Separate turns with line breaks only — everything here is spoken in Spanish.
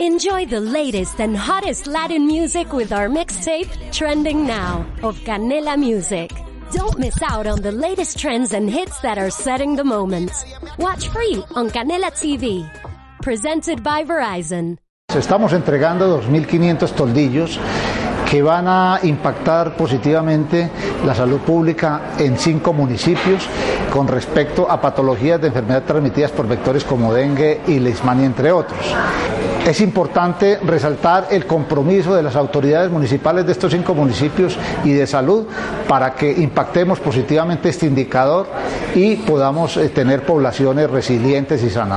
Enjoy the latest and hottest Latin music with our mixtape, Trending Now, of Canela Music. Don't miss out on the latest trends and hits that are setting the moment. Watch free on Canela TV. Presented by Verizon.
Estamos entregando 2.500 toldillos que van a impactar positivamente la salud pública en cinco municipios con respecto a patologías de enfermedad transmitidas por vectores como dengue y leishmania, entre otros. Es importante resaltar el compromiso de las autoridades municipales de estos cinco municipios y de salud para que impactemos positivamente este indicador y podamos eh, tener poblaciones resilientes y sanas.